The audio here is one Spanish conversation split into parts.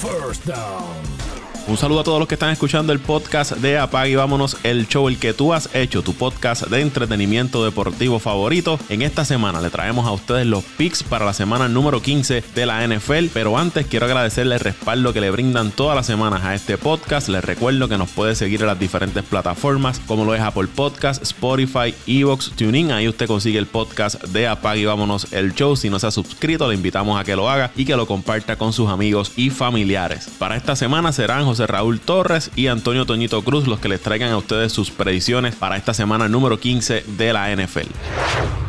First down. Un saludo a todos los que están escuchando el podcast de Apag y vámonos el show, el que tú has hecho, tu podcast de entretenimiento deportivo favorito. En esta semana le traemos a ustedes los picks para la semana número 15 de la NFL. Pero antes quiero agradecerle el respaldo que le brindan todas las semanas a este podcast. Les recuerdo que nos puede seguir en las diferentes plataformas como lo es Apple Podcast, Spotify, Evox, TuneIn. Ahí usted consigue el podcast de Apag y vámonos el show. Si no se ha suscrito, le invitamos a que lo haga y que lo comparta con sus amigos y familiares. Para esta semana serán José Raúl Torres y Antonio Toñito Cruz los que les traigan a ustedes sus predicciones para esta semana número 15 de la NFL.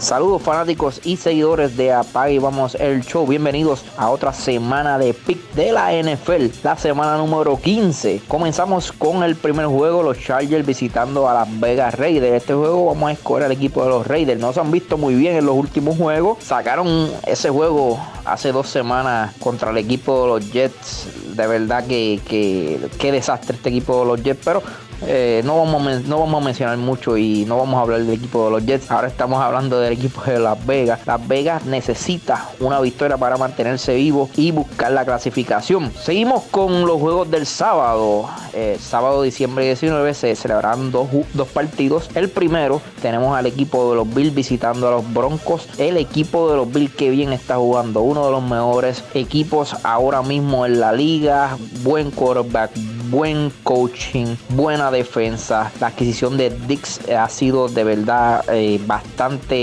Saludos fanáticos y seguidores de Apague y Vamos el Show. Bienvenidos a otra semana de pick de la NFL, la semana número 15. Comenzamos con el primer juego, los Chargers visitando a Las Vegas Raiders. Este juego vamos a escoger al equipo de los Raiders. No se han visto muy bien en los últimos juegos. Sacaron ese juego hace dos semanas contra el equipo de los Jets. De verdad que, que, desastre este equipo de los Jets, pero eh, no, vamos a, no vamos a mencionar mucho y no vamos a hablar del equipo de los Jets. Ahora estamos hablando del equipo de Las Vegas. Las Vegas necesita una victoria para mantenerse vivo y buscar la clasificación. Seguimos con los juegos del sábado. Eh, sábado diciembre 19 se celebrarán dos, dos partidos. El primero tenemos al equipo de los Bills visitando a los Broncos. El equipo de los Bills que bien está jugando. Uno de los mejores equipos ahora mismo en la liga. Buen quarterback buen coaching, buena defensa. La adquisición de Dix ha sido de verdad eh, bastante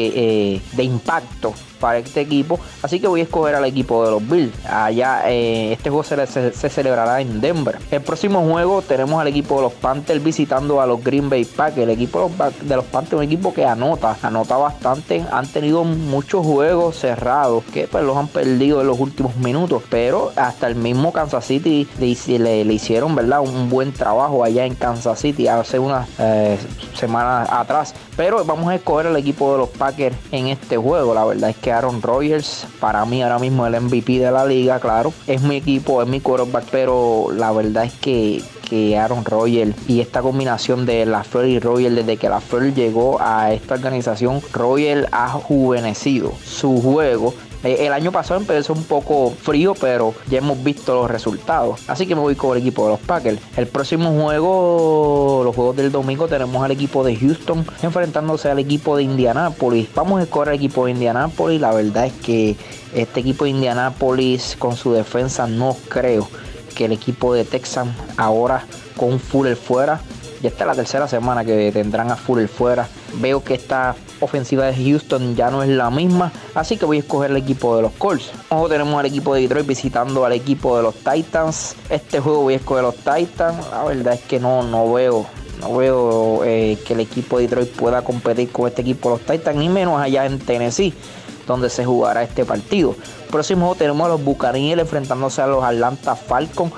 eh, de impacto para este equipo. Así que voy a escoger al equipo de los Bills. Allá eh, este juego se, celebrará en Denver. El próximo juego tenemos al equipo de los Panthers visitando a los Green Bay Packers. El equipo de los Panthers es un equipo que anota, anota bastante. Han tenido muchos juegos cerrados que pues los han perdido en los últimos minutos. Pero hasta el mismo Kansas City le, le, hicieron verdad un buen trabajo allá en Kansas City hace unas eh, semanas atrás. Pero vamos a escoger al equipo de los Packers en este juego. La verdad es que Aaron Rodgers, para mí ahora mismo el MVP de la liga, claro. Es mi equipo, es mi quarterback, pero la verdad es que, que Aaron Rodgers y esta combinación de la Flor y Rodgers, desde que la Flor llegó a esta organización, Rodgers ha juvenecido su juego el año pasado empezó un poco frío, pero ya hemos visto los resultados. Así que me voy con el equipo de los Packers. El próximo juego, los juegos del domingo, tenemos al equipo de Houston enfrentándose al equipo de Indianapolis. Vamos a escoger al equipo de Indianapolis. La verdad es que este equipo de Indianapolis con su defensa no creo que el equipo de Texas ahora con Fuller fuera. Ya está la tercera semana que tendrán a Fuller fuera. Veo que esta ofensiva de Houston ya no es la misma, así que voy a escoger el equipo de los Colts. Luego tenemos al equipo de Detroit visitando al equipo de los Titans. Este juego voy a escoger los Titans. La verdad es que no, no veo no veo eh, que el equipo de Detroit pueda competir con este equipo de los Titans, ni menos allá en Tennessee, donde se jugará este partido. Próximo tenemos a los Buccaneers enfrentándose a los Atlanta Falcons.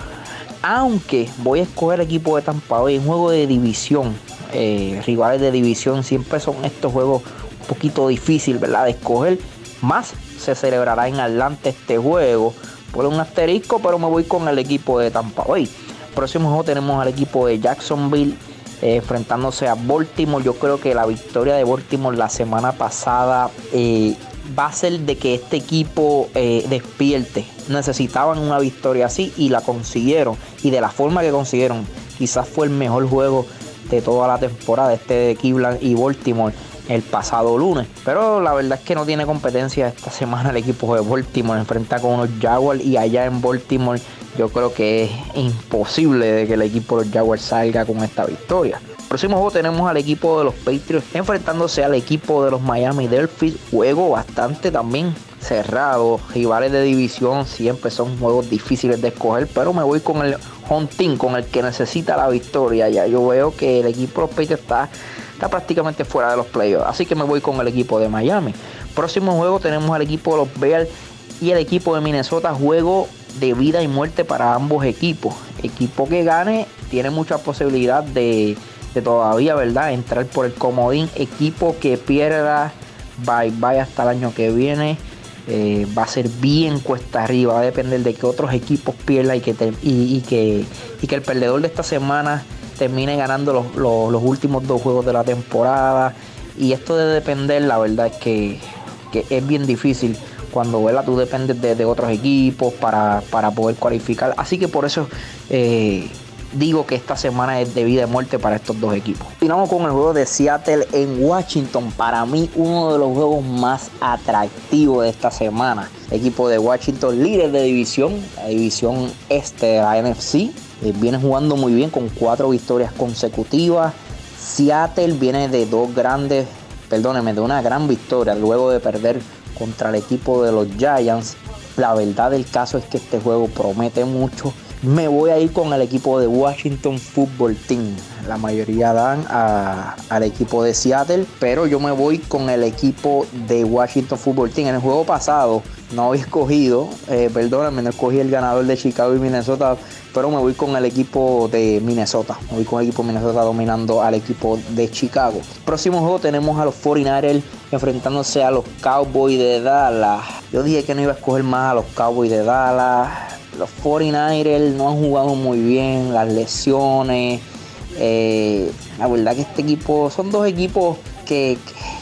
Aunque voy a escoger el equipo de Tampa Bay en juego de división. Eh, rivales de división siempre son estos juegos un poquito difícil, ¿verdad? De escoger. Más se celebrará en Atlanta este juego. Por un asterisco, pero me voy con el equipo de Tampa Bay. Próximo juego tenemos al equipo de Jacksonville eh, enfrentándose a Baltimore. Yo creo que la victoria de Baltimore la semana pasada eh, va a ser de que este equipo despierte. Necesitaban una victoria así y la consiguieron. Y de la forma que consiguieron, quizás fue el mejor juego de toda la temporada, este de Cleveland y Baltimore el pasado lunes. Pero la verdad es que no tiene competencia esta semana el equipo de Baltimore. Enfrenta con unos Jaguars y allá en Baltimore yo creo que es imposible de que el equipo de los Jaguars salga con esta victoria. Próximo juego tenemos al equipo de los Patriots enfrentándose al equipo de los Miami Dolphins. Juego bastante también cerrado. Rivales de división siempre son juegos difíciles de escoger, pero me voy con el home con el que necesita la victoria. Ya yo veo que el equipo de los Patriots está, está prácticamente fuera de los playoffs, así que me voy con el equipo de Miami. Próximo juego tenemos al equipo de los Bears y el equipo de Minnesota. Juego de vida y muerte para ambos equipos. Equipo que gane tiene mucha posibilidad de, de todavía, ¿verdad? Entrar por el comodín. Equipo que pierda, bye bye hasta el año que viene. Eh, va a ser bien cuesta arriba, va a depender de que otros equipos pierdan y que, y, que, y que el perdedor de esta semana termine ganando los, últimos dos juegos de la temporada. Y esto de depender, la verdad es que, es bien difícil cuando ¿verdad? tú dependes de, otros equipos para, poder cualificar. Así que por eso eh, digo que esta semana es de vida y muerte para estos dos equipos. Continuamos con el juego de Seattle en Washington. Para mí, uno de los juegos más atractivos de esta semana. equipo de Washington, líder de división, la división este de la NFC. Eh, viene jugando muy bien con cuatro victorias consecutivas. Seattle viene de dos grandes, perdónenme, de una gran victoria luego de perder contra el equipo de los Giants. La verdad del caso es que este juego promete mucho me voy a ir con el equipo de Washington Football Team. La mayoría dan al equipo de Seattle, pero yo me voy con el equipo de Washington Football Team. En el juego pasado no había escogido, eh, perdóname, no escogí el ganador de Chicago y Minnesota, pero me voy con el equipo de Minnesota. Me voy con el equipo de Minnesota dominando al equipo de Chicago. Próximo juego tenemos a los 49ers enfrentándose a los Cowboys de Dallas. Yo dije que no iba a escoger más a los Cowboys de Dallas los 49ers no han jugado muy bien, las lesiones. Eh, la verdad que este equipo, son dos equipos que,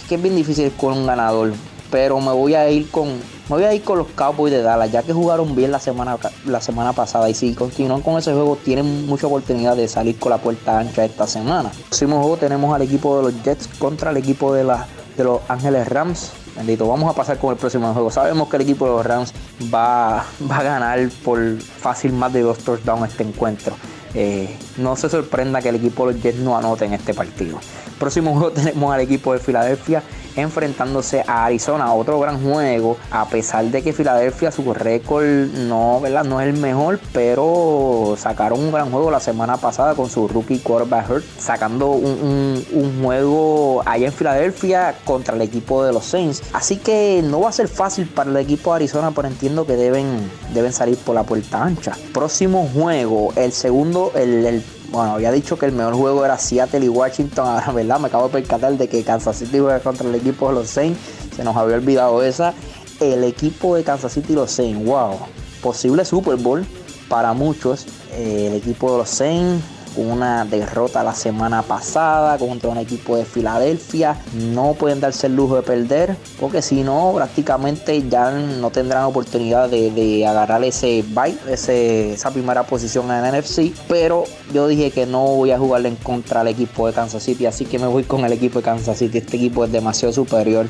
es bien difícil con un ganador. Pero me voy a ir con. Me voy a ir con los Cowboys de Dallas, ya que jugaron bien la semana, la semana pasada. Y si continúan con ese juego, tienen mucha oportunidad de salir con la puerta ancha esta semana. El próximo juego tenemos al equipo de los Jets contra el equipo de, la, de los Ángeles Rams. Bendito, vamos a pasar con el próximo juego. Sabemos que el equipo de los Rams va, va a ganar por fácil más de dos touchdowns este encuentro. Eh, no se sorprenda que el equipo de los Jets no anote en este partido. Próximo juego tenemos al equipo de Filadelfia enfrentándose a Arizona, otro gran juego, a pesar de que Filadelfia su récord no, ¿verdad? no es el mejor, pero sacaron un gran juego la semana pasada con su rookie quarterback Hurt, sacando un, juego allá en Filadelfia contra el equipo de los Saints. Así que no va a ser fácil para el equipo de Arizona, pero entiendo que deben, deben salir por la puerta ancha. Próximo juego, el segundo, el, el bueno, había dicho que el mejor juego era Seattle y Washington. Ahora, ¿verdad? Me acabo de percatar de que Kansas City juega contra el equipo de los Saints. Se nos había olvidado esa. El equipo de Kansas City y los Saints. Wow. Posible Super Bowl para muchos. Eh, el equipo de los Saints una derrota la semana pasada contra un equipo de Filadelfia. No pueden darse el lujo de perder, porque si no, prácticamente ya no tendrán oportunidad de, agarrar ese bye, ese, esa primera posición en el NFC. Pero yo dije que no voy a jugarle en contra al equipo de Kansas City, así que me voy con el equipo de Kansas City. Este equipo es demasiado superior.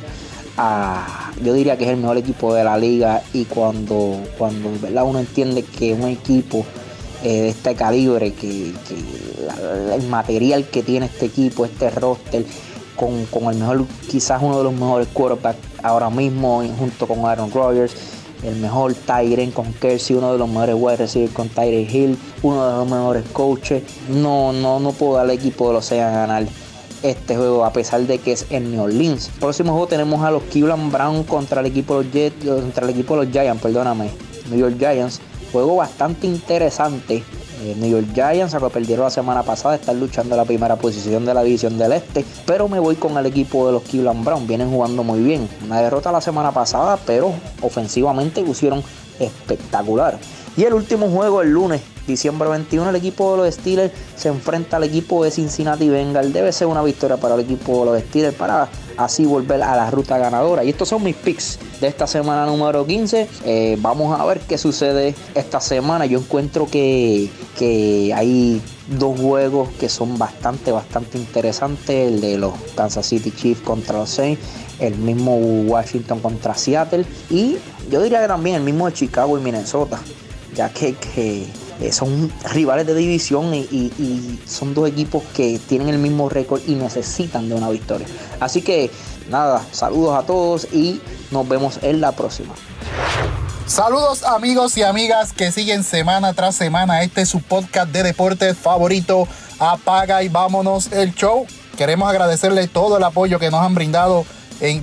A, yo diría que es el mejor equipo de la liga y cuando, cuando uno entiende que un equipo eh, de este calibre, que, el material que tiene este equipo, este roster, con, el mejor, quizás uno de los mejores quarterbacks ahora mismo, junto con Aaron Rodgers, el mejor Tyren con Kelsey, uno de los mejores wide receivers con Tyree Hill, uno de los mejores coaches. No, no, no puedo dar al equipo de los a ganar este juego a pesar de que es en New Orleans. Próximo juego tenemos a los Cleveland Brown contra el equipo de los Jets, contra el equipo de los Giants, perdóname, New York Giants. Juego bastante interesante. Eh, New York Giants, a que perdieron la semana pasada, están luchando la primera posición de la división del este. Pero me voy con el equipo de los Cleveland Brown. Vienen jugando muy bien. Una derrota la semana pasada, pero ofensivamente pusieron espectacular. Y el último juego el lunes, diciembre 21, el equipo de los Steelers se enfrenta al equipo de Cincinnati Bengals. Debe ser una victoria para el equipo de los Steelers para así volver a la ruta ganadora. Y estos son mis picks de esta semana número 15. Eh, vamos a ver qué sucede esta semana. Yo encuentro que, que hay dos juegos que son bastante, bastante interesantes. El de los Kansas City Chiefs contra los Saints. El mismo Washington contra Seattle. Y yo diría que también el mismo de Chicago y Minnesota. Ya que, que eh, son rivales de división y, son dos equipos que tienen el mismo récord y necesitan de una victoria. Así que nada, saludos a todos y nos vemos en la próxima. Saludos amigos y amigas que siguen semana tras semana este es su podcast de deportes favorito. Apaga y vámonos el show. Queremos agradecerles todo el apoyo que nos han brindado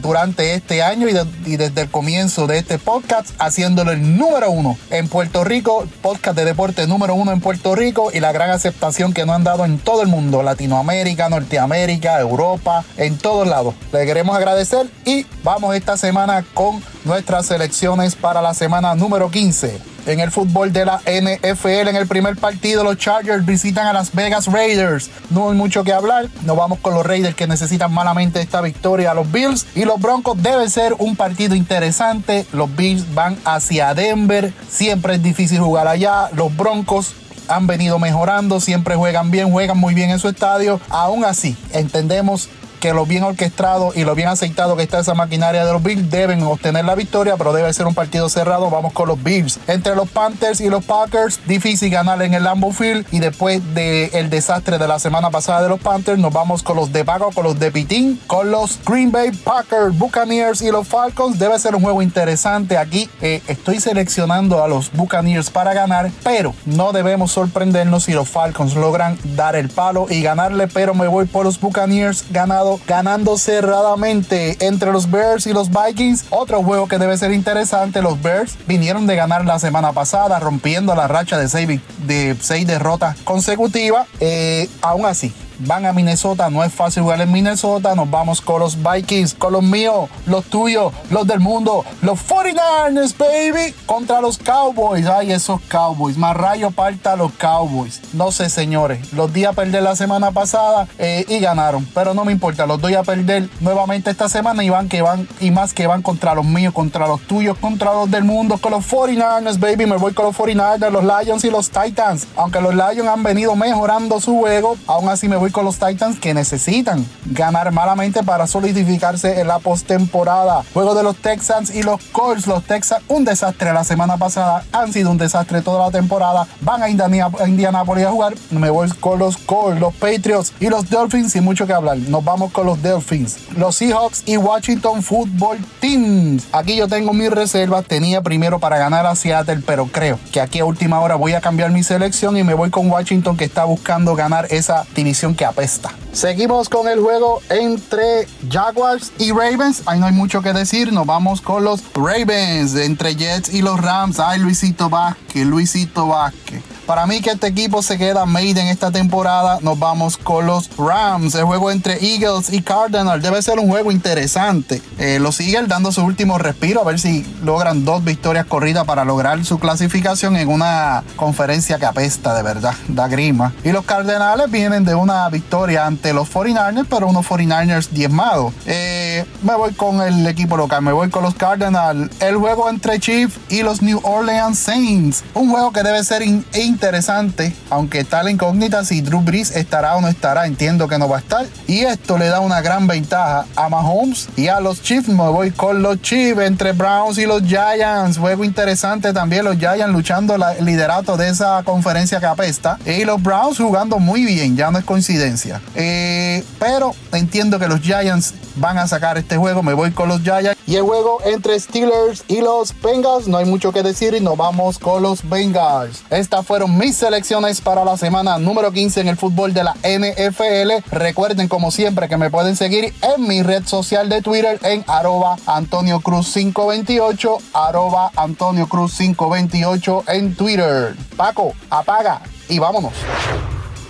durante este año y, desde el comienzo de este podcast, haciéndolo el número uno en Puerto Rico, podcast de deporte número uno en Puerto Rico y la gran aceptación que nos han dado en todo el mundo, Latinoamérica, Norteamérica, Europa, en todos lados. Le queremos agradecer y vamos esta semana con nuestras selecciones para la semana número 15. En el fútbol de la NFL. En el primer partido, los Chargers visitan a las Vegas Raiders. No hay mucho que hablar. Nos vamos con los Raiders que necesitan malamente esta victoria a los Bills. Y los Broncos debe ser un partido interesante. Los Bills van hacia Denver. Siempre es difícil jugar allá. Los Broncos han venido mejorando, siempre juegan bien, juegan muy bien en su estadio. Aún así, entendemos que lo bien orquestado y lo bien aceitado que está esa maquinaria de los Bills deben obtener la victoria, pero debe ser un partido cerrado. Vamos con los Bills. Entre los Panthers y los Packers, difícil ganar en el Lambeau Field. Y después del desastre de la semana pasada de los Panthers, nos vamos con los de Paco, con los de Pitín, con los Green Bay Packers, Buccaneers y los Falcons. Debe ser un juego interesante. Aquí eh, estoy seleccionando a los Buccaneers para ganar, pero no debemos sorprendernos si los Falcons logran dar el palo y ganarle, pero me voy por los Buccaneers ganado ganando cerradamente entre los Bears y los Vikings. Otro juego que debe ser interesante, los Bears vinieron de ganar la semana pasada, rompiendo la racha de seis, de seis derrotas consecutivas. Eh, aún así, van a Minnesota. No es fácil jugar en Minnesota. Nos vamos con los Vikings, con los míos, los tuyos, los del mundo, los 49ers, baby, contra los Cowboys. Ay, esos Cowboys. Más rayo parta los Cowboys. No sé, señores. Los di a perder la semana pasada eh, y ganaron. Pero no me importa. Los doy a perder nuevamente esta semana y van que van y más que van contra los míos, contra los tuyos, contra los del mundo, con los 49ers, baby. Me voy con los 49ers, los Lions y los Titans. Aunque los Lions han venido mejorando su juego, aún así me voy con los Titans que necesitan ganar malamente para solidificarse en la postemporada. Juego de los Texans y los Colts. Los Texans, un desastre la semana pasada, han sido un desastre toda la temporada. Van a, Indianapolis a jugar. Me voy con los Colts, los Patriots y los Dolphins, sin mucho que hablar. Nos vamos con los Dolphins, los Seahawks y Washington Football Teams. Aquí yo tengo mis reservas. Tenía primero para ganar a Seattle, pero creo que aquí a última hora voy a cambiar mi selección y me voy con Washington que está buscando ganar esa división que apesta. Seguimos con el juego entre Jaguars y Ravens. Ahí no hay mucho que decir. Nos vamos con los Ravens entre Jets y los Rams. Ay, Luisito Vázquez, Luisito Vázquez. Para mí que este equipo se queda made en esta temporada, nos vamos con los Rams. El juego entre Eagles y Cardinals debe ser un juego interesante. Eh, los Eagles dando su último respiro a ver si logran dos victorias corridas para lograr su clasificación en una conferencia que apesta de verdad, da grima. Y los Cardenales vienen de una victoria ante los 49ers, pero unos 49ers diezmados. Eh, me voy con el equipo local, me voy con los Cardinals. El juego entre Chiefs y los New Orleans Saints. Un juego que debe ser in interesante, aunque la incógnita si Drew Brees estará o no estará, entiendo que no va a estar. Y esto le da una gran ventaja a Mahomes y a los Chiefs. Me voy con los Chiefs entre Browns y los Giants. Juego interesante también, los Giants luchando el liderato de esa conferencia que apesta. Y los Browns jugando muy bien, ya no es coincidencia. Eh, pero entiendo que los Giants van a sacar este juego. Me voy con los Giants. Y el juego entre Steelers y los Bengals, no hay mucho que decir y nos vamos con los Bengals. Estas fueron mis selecciones para la semana número 15 en el fútbol de la NFL. Recuerden como siempre que me pueden seguir en mi red social de Twitter en arroba Antonio Cruz 528, arroba Antonio Cruz 528 en Twitter. Paco, apaga y vámonos.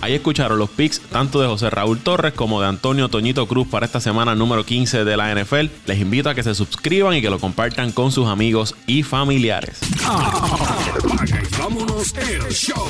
Ahí escucharon los picks tanto de José Raúl Torres como de Antonio Toñito Cruz para esta semana número 15 de la NFL. Les invito a que se suscriban y que lo compartan con sus amigos y familiares. vámonos el show.